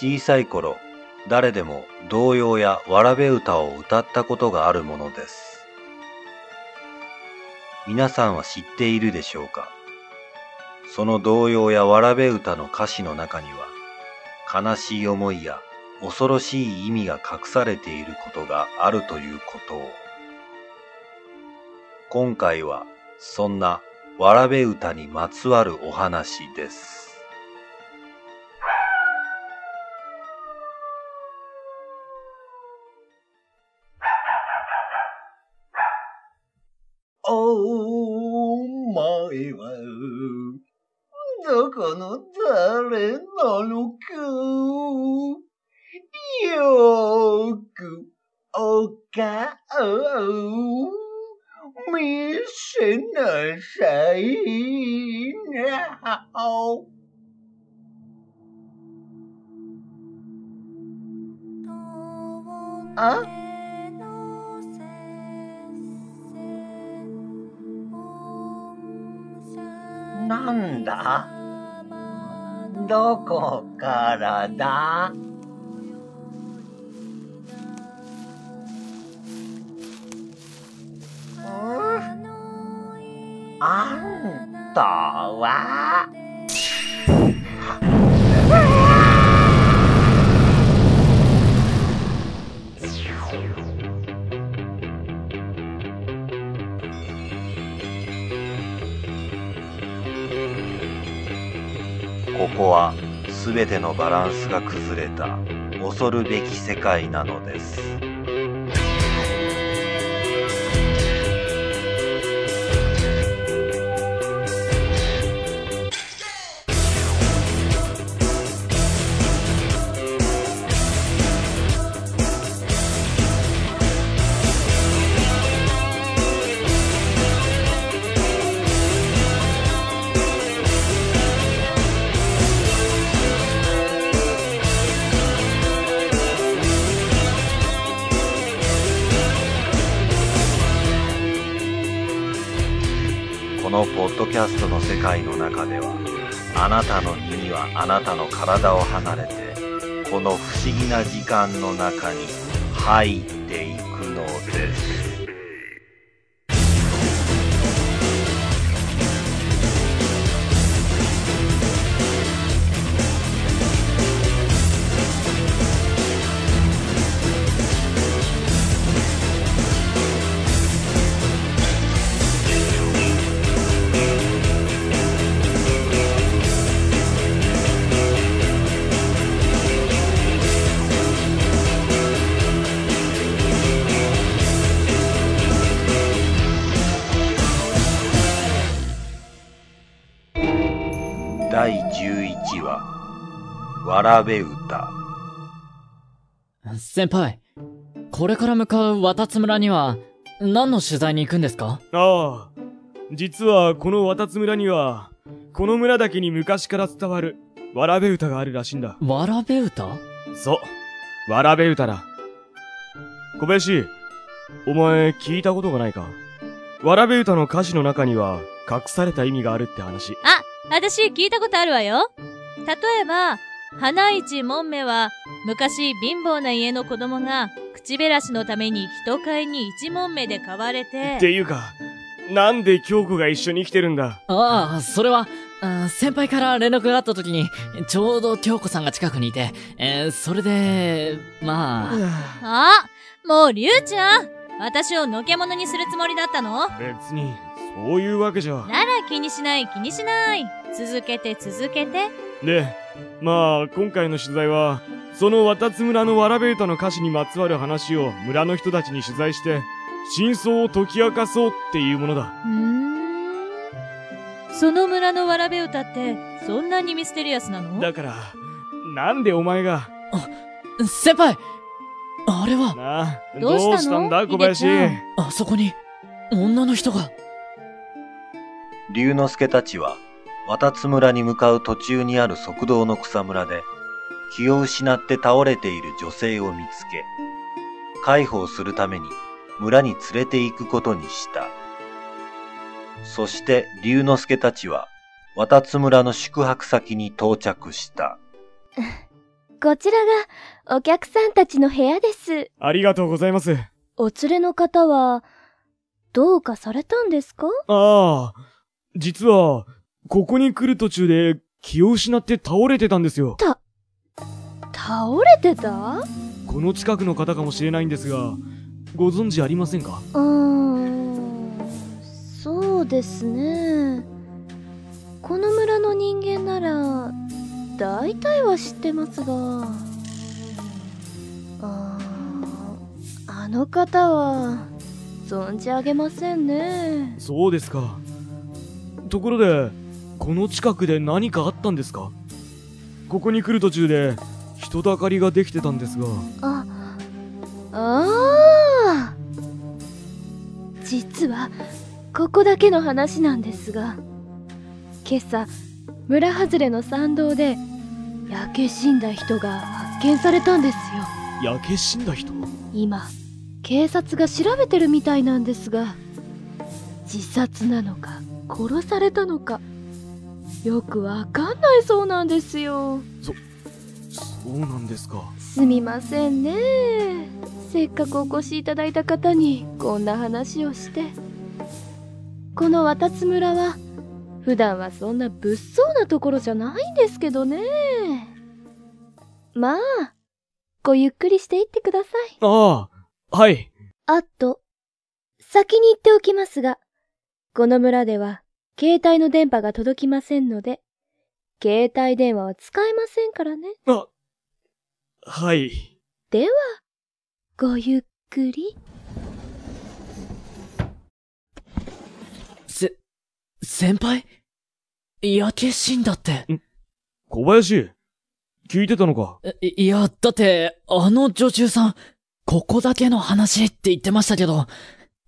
小さい頃、誰でも童謡やわらべ歌を歌ったことがあるものです。皆さんは知っているでしょうか？その童謡やわらべ歌の歌詞の中には、悲しい思いや恐ろしい意味が隠されていることがあるということを。今回は、そんなわらべ歌にまつわるお話です。誰なのか、よーくお顔を見せなさいな。あ？なんだ？どこからだ？うん。あんたは？ここは全てのバランスが崩れた恐るべき世界なのです。ドキャストの世界の中ではあなたの耳はあなたの体を離れてこの不思議な時間の中に入っていく第11話わらべ歌先輩、これから向かう渡津村には、何の取材に行くんですか？ああ、実はこの渡津村には、この村だけに昔から伝わる、わらべ歌があるらしいんだ。わらべ歌？そう、わらべ歌だ。小林、お前聞いたことがないか？わらべ歌の歌詞の中には、隠された意味があるって話。あ、私聞いたことあるわよ。例えば、花一門目は、昔貧乏な家の子供が、口減らしのために人買いに一門目で買われてって、いうか、なんで京子が一緒に来てるんだ？ああ、それは、あ先輩から連絡があった時に、ちょうど京子さんが近くにいて、えーそれで、まあ、あ、もう、りゅうちゃん私をのけ者にするつもりだったの？別に、そういうわけじゃ。なら気にしない気にしない。続けて続けて。で、まあ、今回の取材は、その渡津村のわらべ歌の歌詞にまつわる話を村の人たちに取材して、真相を解き明かそうっていうものだ。うーん。その村のわらべ歌って、そんなにミステリアスなの？だから、なんでお前が、先輩あれは、なあ、どうしたの？したんだ小林あそこに、女の人が。龍之介たちは渡津村に向かう途中にある側道の草むらで気を失って倒れている女性を見つけ介抱するために村に連れて行くことにした。そして龍之介たちは渡津村の宿泊先に到着した。こちらがお客さんたちの部屋です。ありがとうございます。お連れの方は、どうかされたんですか？ああ、実は、ここに来る途中で気を失って倒れてたんですよ。倒れてた？この近くの方かもしれないんですが、ご存知ありませんか？うーん、そうですね。この村の人間なら、大体は知ってますが、あーあの方は、存じ上げませんね。そうですか。ところで、この近くで何かあったんですか？ここに来る途中で、人だかりができてたんですが、あ、ああ実は、ここだけの話なんですが、今朝、村外れの山道で、焼け死んだ人が発見されたんですよ。焼け死んだ人？今、警察が調べてるみたいなんですが、自殺なのか、殺されたのか、よくわかんないそうなんですよ。そうなんですか。すみませんねせっかくお越しいただいた方にこんな話をしてこの渡津村は普段はそんな物騒なところじゃないんですけどねまあごゆっくりしていってくださいああ、はい。あと先に言っておきますがこの村では携帯の電波が届きませんので携帯電話は使えませんからねあ、はい。では、ごゆっくり。せ、先輩？焼け死んだって。小林、聞いてたのか？いいや、だって、あの女中さん、ここだけの話って言ってましたけど、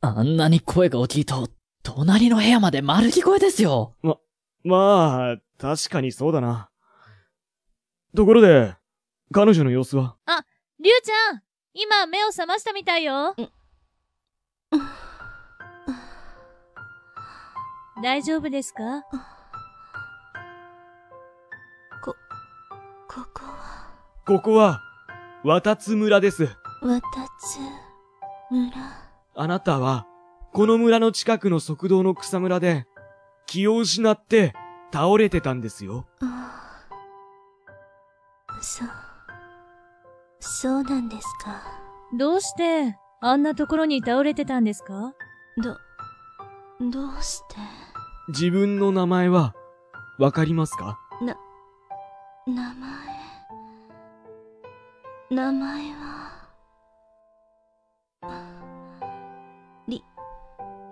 あんなに声が大きいと、隣の部屋まで丸聞こえですよ。まあ、確かにそうだな。ところで、彼女の様子は？りゅうちゃん今目を覚ましたみたいよ。大丈夫ですか？ここは、ここは、渡津村です。わたつ、村？あなたは、この村の近くの側道の草むらで、気を失って倒れてたんですよ。ああ。そう。そうなんですか。どうしてあんなところに倒れてたんですか？ど、どうして？自分の名前は、わかりますか？名前？名前は？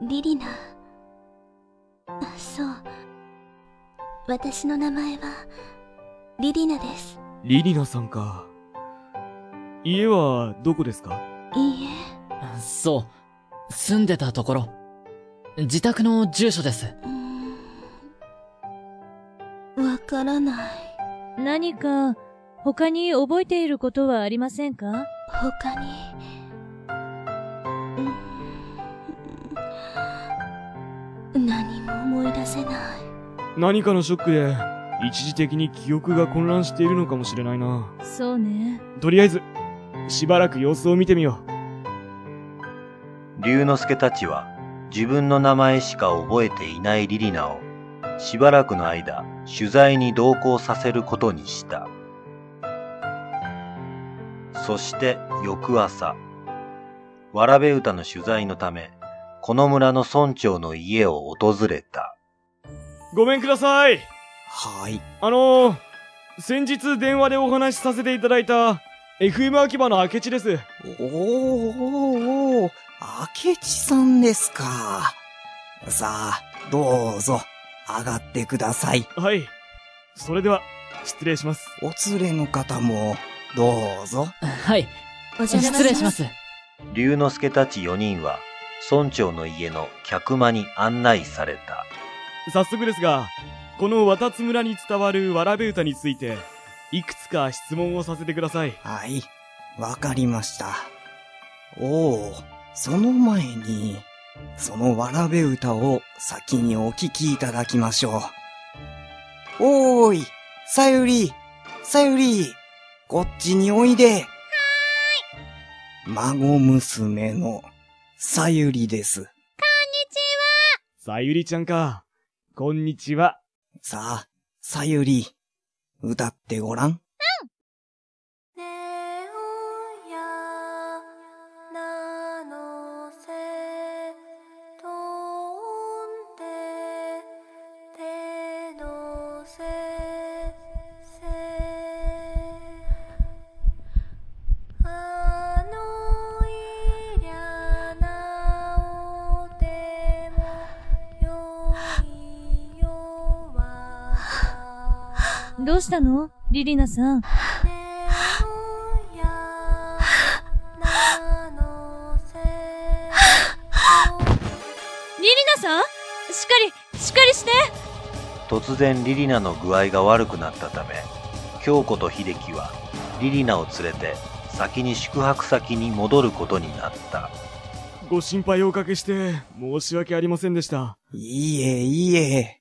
リ、リリナ。あそう。私の名前は、リリナです。リリナさんか。家はどこですか？いいえ。そう。住んでたところ。自宅の住所です。うーんわからない。何か他に覚えていることはありませんか？他に。何も思い出せない。何かのショックで、一時的に記憶が混乱しているのかもしれないな。そうね。とりあえず、しばらく様子を見てみよ龍之介たちは自分の名前しか覚えていないリリナをしばらくの間取材に同行させることにした。そして翌朝、わらべ歌の取材のため、この村の村長の家を訪れた。う。ごめんください。はい。あのー、先日電話でお話しさせていただいた、FM 秋葉の明智です。おーおーおー明智さんですか。さあ、どうぞ、上がってください。はい。それでは、失礼します。お連れの方も、どうぞ。はい。失礼します。龍之介たち4人は村長の家の客間に案内された。早速ですが、この渡津村に伝わるわらべ歌について、いくつか質問をさせてください。はい。わかりました。おお、その前に、そのわらべ歌を先にお聞きいただきましょう。おーい、さゆり、さゆり、こっちにおいで。はーい。孫娘の、さゆりです。さゆりちゃんか。こんにちは。さあ、さゆり、歌ってごらん。したの？リリナさん。リリナさん？しっかり、しっかりして突然リリナの具合が悪くなったため、京子と秀樹はリリナを連れて先に宿泊先に戻ることになった。ご心配をおかけして、申し訳ありませんでした。いいえ、いいえ。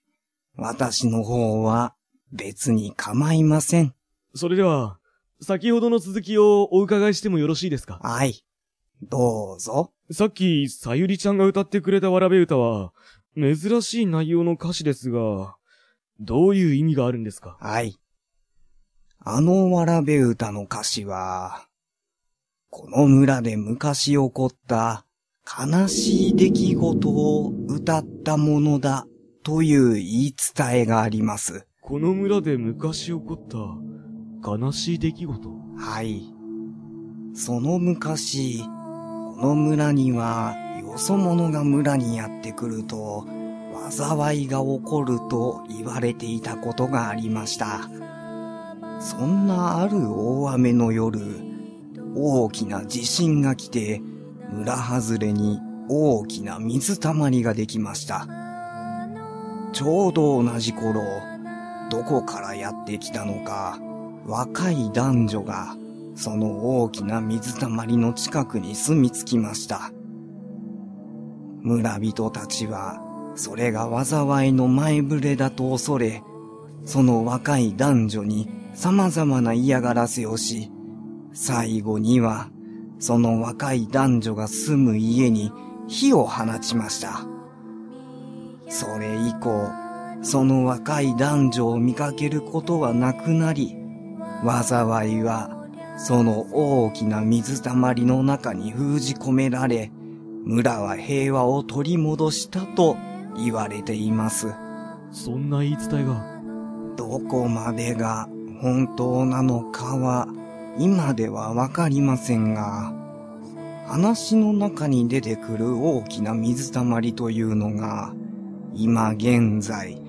私の方は、別に構いません。それでは、先ほどの続きをお伺いしてもよろしいですか？はい。どうぞ。さっき、さゆりちゃんが歌ってくれたわらべ歌は、珍しい内容の歌詞ですが、どういう意味があるんですか？はい。あのわらべ歌の歌詞は、この村で昔起こった悲しい出来事を歌ったものだという言い伝えがあります。この村で昔起こった悲しい出来事はい。その昔、この村には、よそ者が村にやってくると、災いが起こると言われていたことがありました。そんなある大雨の夜、大きな地震が来て、村外れに大きな水たまりができました。ちょうど同じ頃、どこからやってきたのか、若い男女が、その大きな水たまりの近くに住み着きました。村人たちは、それが災いの前触れだと恐れ、その若い男女に様々な嫌がらせをし、最後には、その若い男女が住む家に火を放ちました。それ以降、その若い男女を見かけることはなくなり、災いは、その大きな水たまりの中に封じ込められ、村は平和を取り戻したと言われています。そんな言い伝えが。どこまでが本当なのかは、今ではわかりませんが、話の中に出てくる大きな水たまりというのが、今現在、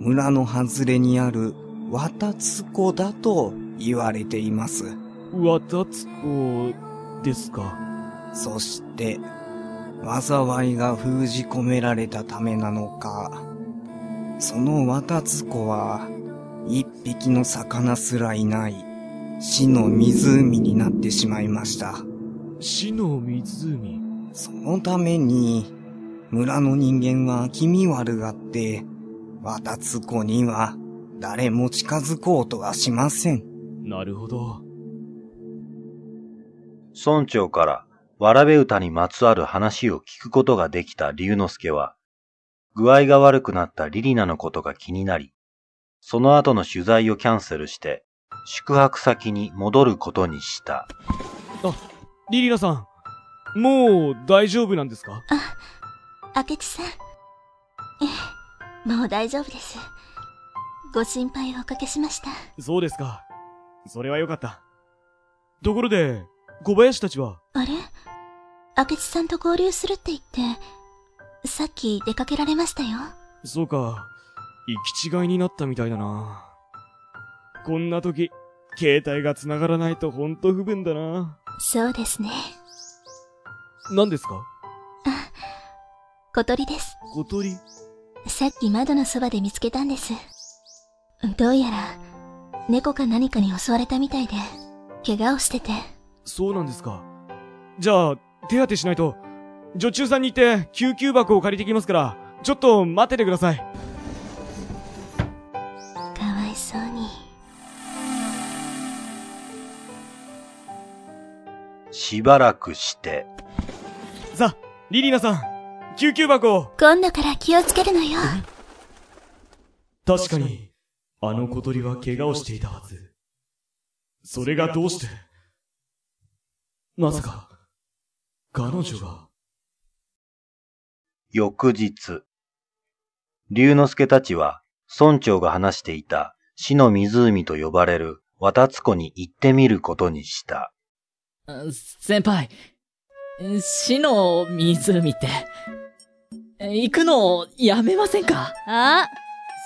村の外れにある渡津湖だと言われています。わたつこですか？そして、災いが封じ込められたためなのか、その渡津湖は、一匹の魚すらいない死の湖になってしまいました。死の湖？そのために、村の人間は気味悪がって、渡津湖には誰も近づこうとはしません。なるほど。村長からわらべ歌にまつわる話を聞くことができた龍之介は、具合が悪くなったリリナのことが気になり、その後の取材をキャンセルして、宿泊先に戻ることにした。リリナさん、もう大丈夫なんですか？明智さん。ええ、もう大丈夫です。ご心配をおかけしました。そうですか。それはよかった。ところで、小林たちは、あれ？明智さんと合流するって言って、さっき出かけられましたよ。そうか、行き違いになったみたいだな。こんな時、携帯が繋がらないとほんと不便だな。そうですね。何ですか？小鳥です。小鳥？さっき窓のそばで見つけたんです。どうやら、猫か何かに襲われたみたいで、怪我をしてて。そうなんですか。じゃあ、手当てしないと。女中さんに行って、救急箱を借りてきますから、ちょっと待っててください。かわいそうに。しばらくして、さあ、リリーナさん、救急箱を今度から気をつけるのよ。確かに、あの小鳥は怪我をしていたはず。それがどうして？まさか、彼女が。翌日、龍之介たちは村長が話していた死の湖と呼ばれる渡津湖に行ってみることにした。先輩、死の湖って、行くのやめませんか？あ、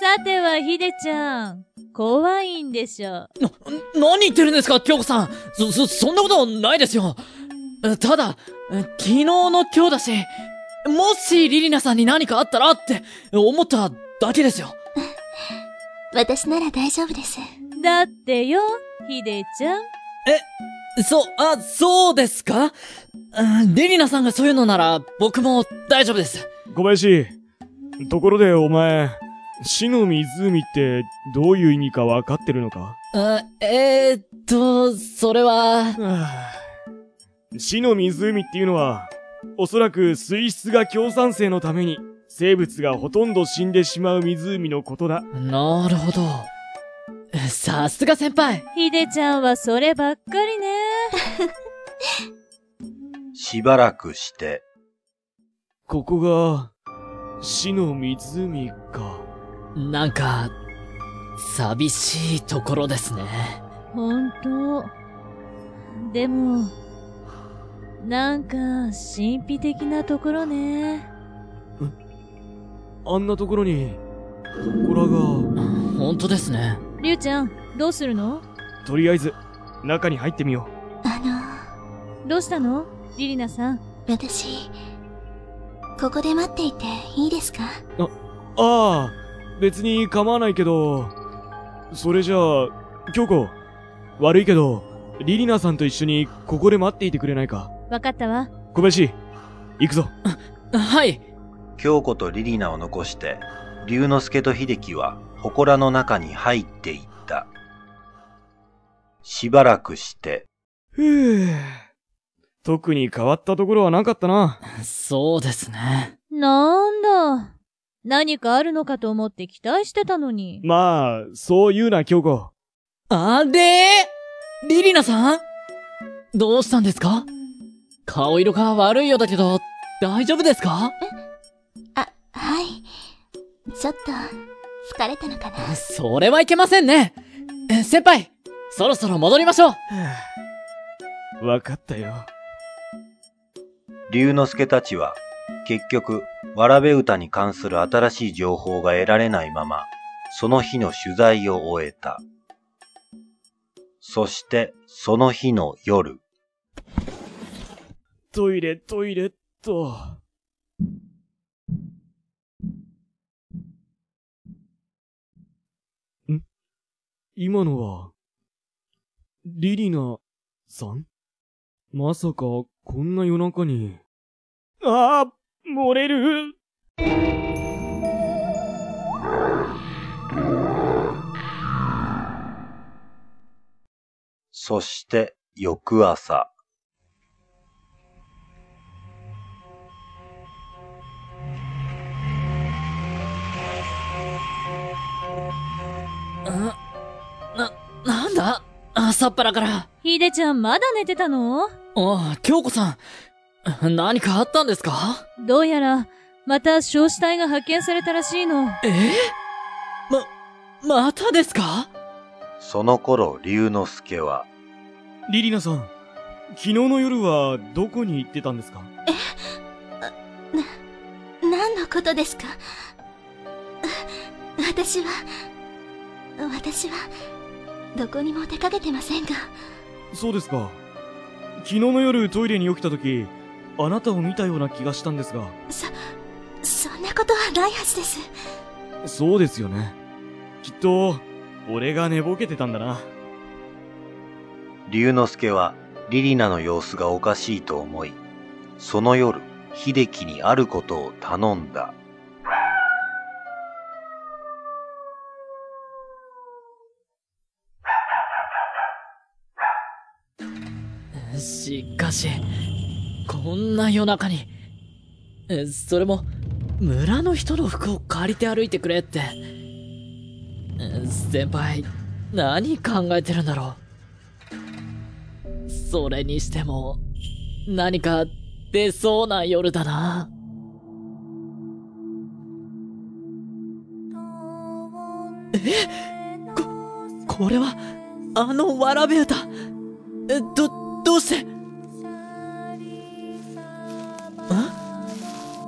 さてはひでちゃん、怖いんでしょ。な、何言ってるんですか、京子さんそ、そ、そんなことないですよただ、昨日の今日だし、もしリリナさんに何かあったらって思っただけですよ。私なら大丈夫です。だってよ、ひでちゃん。そう、あ、そうですか？うんリリナさんがそういうのなら僕も大丈夫です。小林、ところでお前、死の湖ってどういう意味かわかってるのか？あえー、っと、それは、死の湖っていうのは、おそらく水質が強酸性のために、生物がほとんど死んでしまう湖のことだ。なるほど。さすが先輩ひでちゃんはそればっかりね。しばらくして、ここが、死の湖か。なんか、寂しいところですね。ほんと。でも、なんか、神秘的なところね。あんなところに、祠が、本当ですね。りゅうちゃん、どうするの？とりあえず、中に入ってみよあの、どうしたの？リリナさん。私、ここで待っていていいですか？う。ああ、別に構わないけど、それじゃあ、京子、悪いけど、リリナさんと一緒にここで待っていてくれないか？わかったわ。小林、行くぞ。はい。京子とリリナを残して、龍之介と秀樹は祠の中に入っていった。しばらくして、ふぅ。特に変わったところはなかったな。そうですね。なんだ。何かあるのかと思って期待してたのに。まあ、そう言うな、京子。あれリリナさん？どうしたんですか？顔色が悪いようだけど、大丈夫ですか？あ、はい。ちょっと、疲れたのかな？それはいけませんね。え先輩、そろそろ戻りましょう。わかったよ。龍之介たちは、結局、わらべ歌に関する新しい情報が得られないまま、その日の取材を終えた。そして、その日の夜、トイレ、トイレっと。ん？今のは、リリナさん？まさか、こんな夜中に。ああ漏れるそして、翌朝、な、なんだ？朝っぱらから。ひでちゃんまだ寝てたの？ああ、京子さん。何かあったんですか？どうやら、また焼死体が発見されたらしいの。え？ま、またですか？その頃、龍之介は、リリナさん、昨日の夜はどこに行ってたんですか？何のことですか？私は、私は、どこにも出かけてませんが、そうですか。昨日の夜トイレに起きた時、あなたを見たような気がしたんですが。そ、そんなことはないはずです。そうですよね。きっと、俺が寝ぼけてたんだな。龍之介は、リリナの様子がおかしいと思い、その夜、秀樹にあることを頼んだ。しかし、こんな夜中に、それも、村の人の服を借りて歩いてくれって。先輩、何考えてるんだろう。それにしても、何か出そうな夜だな。えこ、これは、あのわらべ歌。え、ど、どうしてん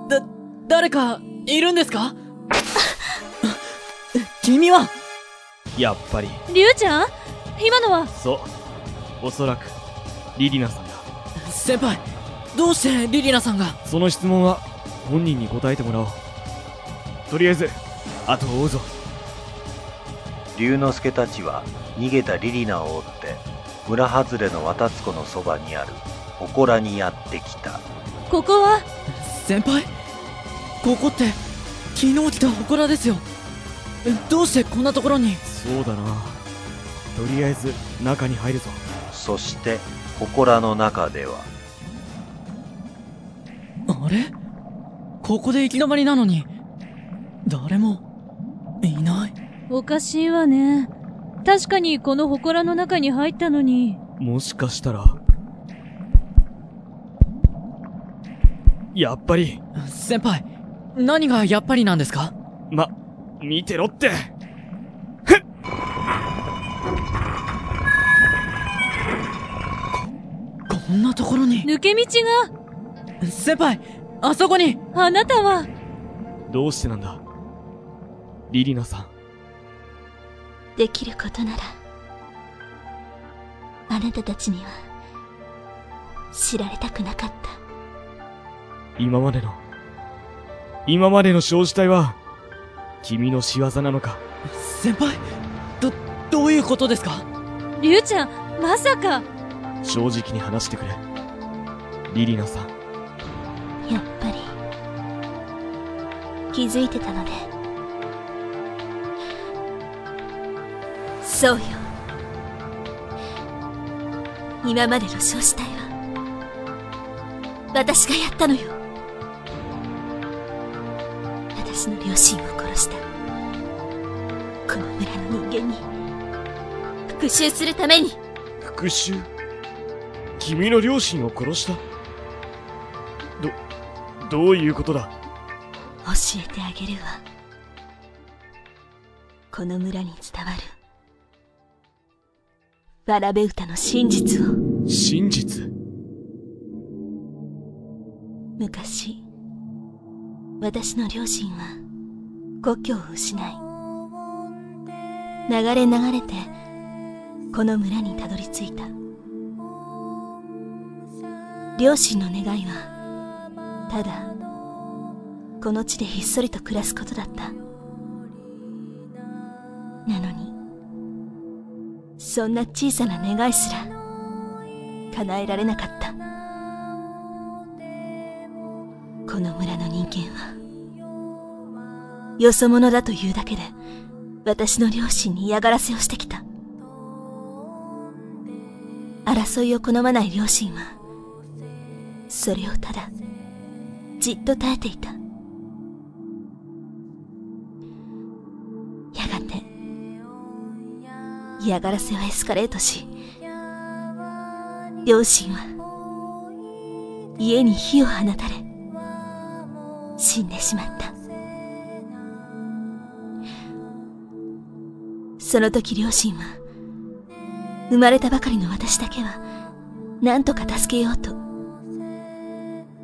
だ、誰か、いるんですか？君は？やっぱり、リュウちゃん？今のは、そう。おそらく、リリナさんだ。先輩、どうしてリリナさんが？その質問は、本人に答えてもらおう。とりあえず、後を追うぞ。龍之介たちは逃げたリリナを追って村外れの渡津湖のそばにある祠にやってきたここは、先輩ここって、昨日来た祠ですよ。えどうしてこんなところに？そうだな。とりあえず、中に入るぞ。そして祠の中ではあれ？ここで行き止まりなのに、誰も、いない。おかしいわね。確かにこの祠の中に入ったのに、もしかしたら、やっぱり、先輩、何がやっぱりなんですか？ま、見てろって。こんなところに。抜け道先輩、あそこに。が、あなたは、どうしてなんだ？リリナさん。できることなら、あなたたちには、知られたくなかった。今までの、今までの少子体は、君の仕業なのか？先輩、ど、どういうことですか？リュウちゃん、まさか、正直に話してくれ。リリナさん。やっぱり、気づいてたのね。そうよ。今までの少子体は、私がやったのよ。私の両親を殺した。この村の人間に、復讐するために、復讐？君の両親を殺した？ど、どういうことだ？教えてあげるわ。この村に伝わる、わらべ歌の真実を。真実？昔、私の両親は故郷を失い、流れ流れてこの村にたどり着いた。両親の願いは、ただ、この地でひっそりと暮らすことだった。なのに、そんな小さな願いすら、叶えられなかった。この村の人間は、よそ者だというだけで、私の両親に嫌がらせをしてきた。争いを好まない両親は、それをただ、じっと耐えていた。嫌がらせはエスカレートし、両親は、家に火を放たれ、死んでしまった。その時両親は、生まれたばかりの私だけは、何とか助けようと、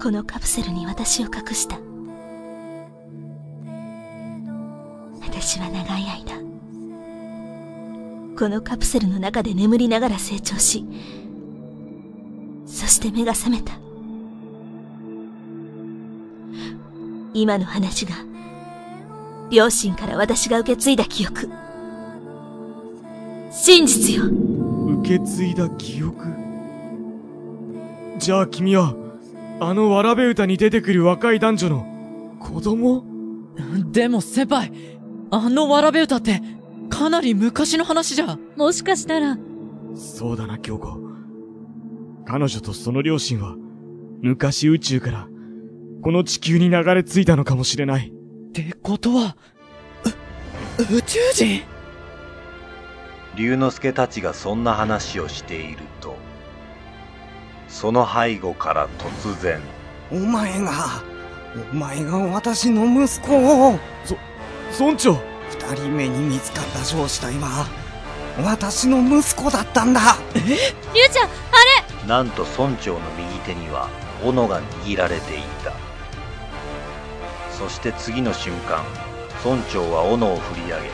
このカプセルに私を隠した。私は長い間、このカプセルの中で眠りながら成長し、そして目が覚めた。今の話が、両親から私が受け継いだ記憶。真実よ受け継いだ記憶？じゃあ君は、あのわらべ歌に出てくる若い男女の子供？でも先輩、あのわらべ歌って、かなり昔の話じゃ。もしかしたら、そうだな、京子。彼女とその両親は、昔宇宙から、この地球に流れ着いたのかもしれない。ってことは、う、宇宙人？龍之介たちがそんな話をしていると、その背後から突然、お前が、お前が私の息子を、村長二人目に見つかった上司隊は、私の息子だったんだ。リュウちゃん、あなんと村長の右手には斧が握られていた。そして次の瞬間村長は斧を振り上げ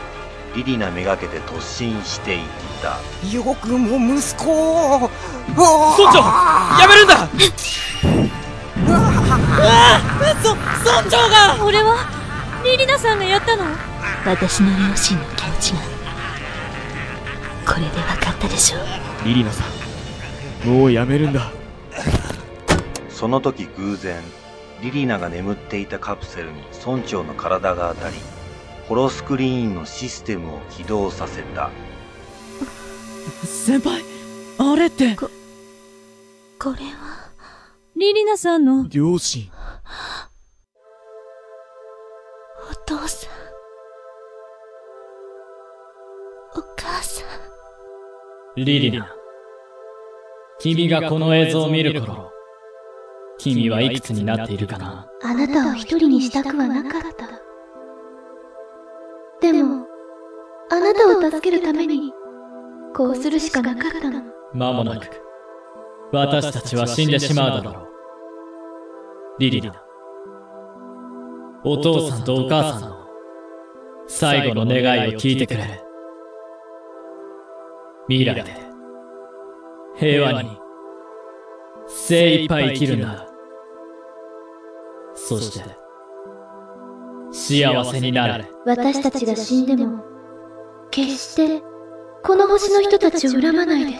リリナめがけて突進していった。よくも息子を。村長やめるんだ！そ、村長がれこれは、リリナさんがやったの？私の両親の気持ちがこれで分かったでしょう。リリナさん、もうやめるんだ。その時偶然リリナが眠っていたカプセルに村長の体が当たりホロスクリーンのシステムを起動させた。先輩、あれって、これは？リリナさんの、両親。お父さんリリナ。君がこの映像を見る頃、君はいくつになっているかなあなたを一人にしたくはなかった。でも、あなたを助けるために、こうするしかなかったの。間もなく、私たちは死んでしまうだろう。リリナ。お父さんとお母さんの最後の願いを聞いてくれ。未来で、平和に、精一杯生きるんだ。そして、幸せになれ。私たちが死んでも、決して、この星の人たちを恨まないで。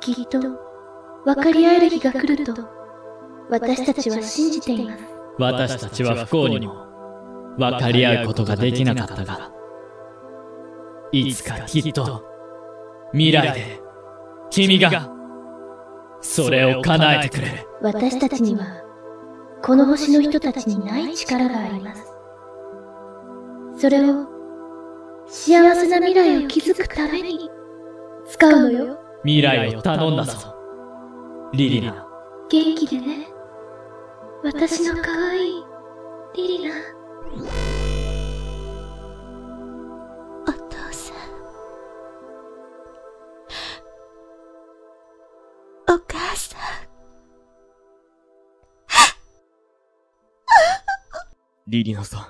きっと、分かり合える日が来ると、私たちは信じています。私たちは不幸にも分かり合うことができなかったが、いつかきっと未来で君がそれを叶えてくれる。私たちには、この星の人たちにない力があります。それを、幸せな未来を築くために、使うのよ。未来を頼んだぞ。リリナ。元気でね。私の可愛い、リリナ。リリナさん。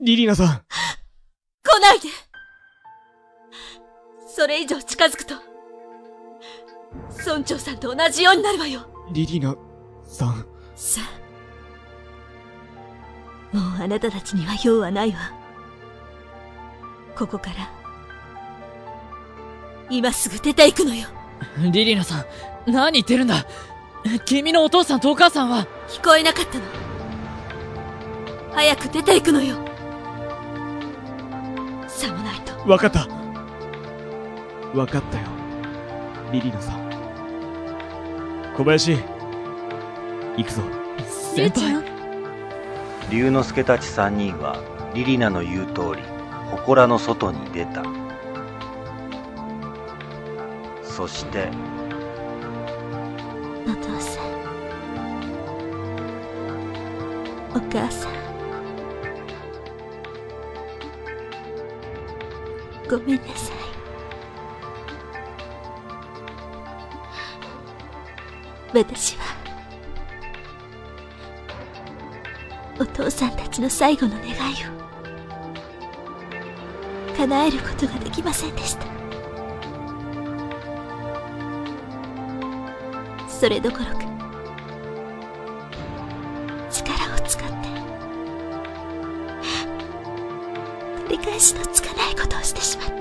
リリナさん。来ないでそれ以上近づくと村長さんと同じようになるわよリリナさん。さあもうあなたたちには用はないわここから今すぐ出ていくのよリリナさん、何言ってるんだ？君のお父さんとお母さんは、聞こえなかったの早く出ていくのよさもないとわかった。わかったよ。リリナさん。小林。行くぞ。先輩。龍之介たち三人はリリナの言う通り祠の外に出たそして。お父さん。お母さん。ごめんなさい。私は。お父さんたちの最後の願いを。叶えることができませんでした。それどころか。力を使って。繰り返しのつかないことをしてしまった。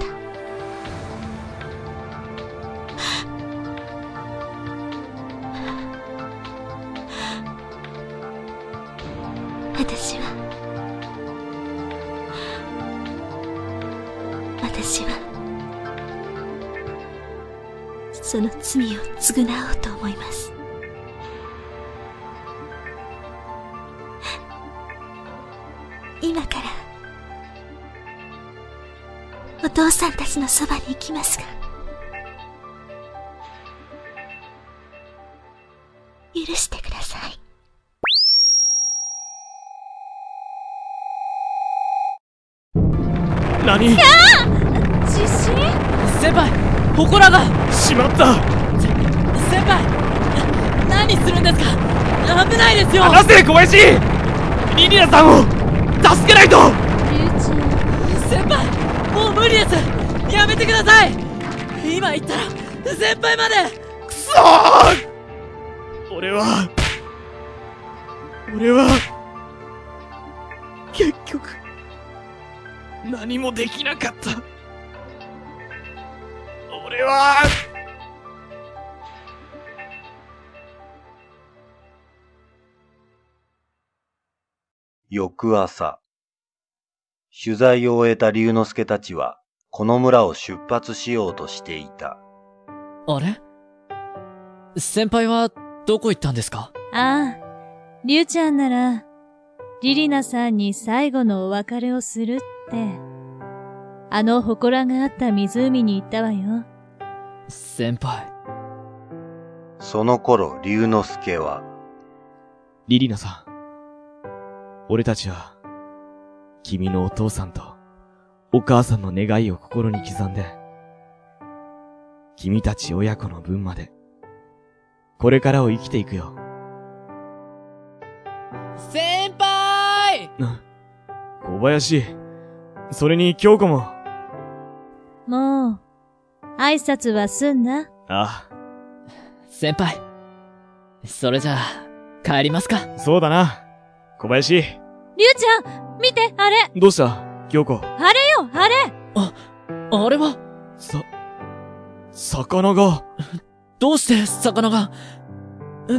私は。私は。その罪を償おうと思います。今から、お父さんたちのそばに行きますが、リリナさんを助けないと。先輩もう無理です。やめてください。今言ったら先輩まで。くそー。俺は俺は結局何もできなかった。俺は翌朝、取材を終えた龍之介たちは、この村を出発しようとしていた。あれ？先輩はどこ行ったんですか？ああ、リュウちゃんなら、リリナさんに最後のお別れをするって、あの祠があった湖に行ったわよ。先輩。その頃、龍之介は、リリナさん俺たちは君のお父さんとお母さんの願いを心に刻んで君たち親子の分までこれからを生きていくよ。先輩！小林それに京子も。もう、挨拶は済んだあ。先輩それじゃあ帰りますか。そうだな。小林リュウちゃん見てあれ。どうした？京子。あれよあれ。あれは？さ魚が。どうして魚が？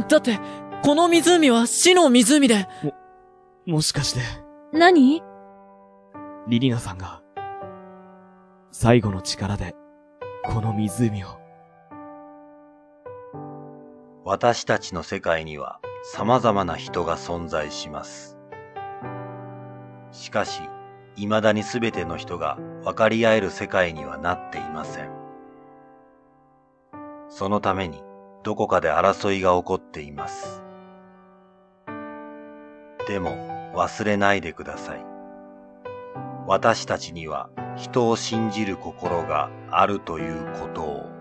だってこの湖は死の湖で。もしかして。何？リリナさんが最後の力でこの湖を。私たちの世界には様々な人が存在します。しかし、未だに全ての人が分かり合える世界にはなっていません。そのために、どこかで争いが起こっています。でも、忘れないでください。私たちには人を信じる心があるということを。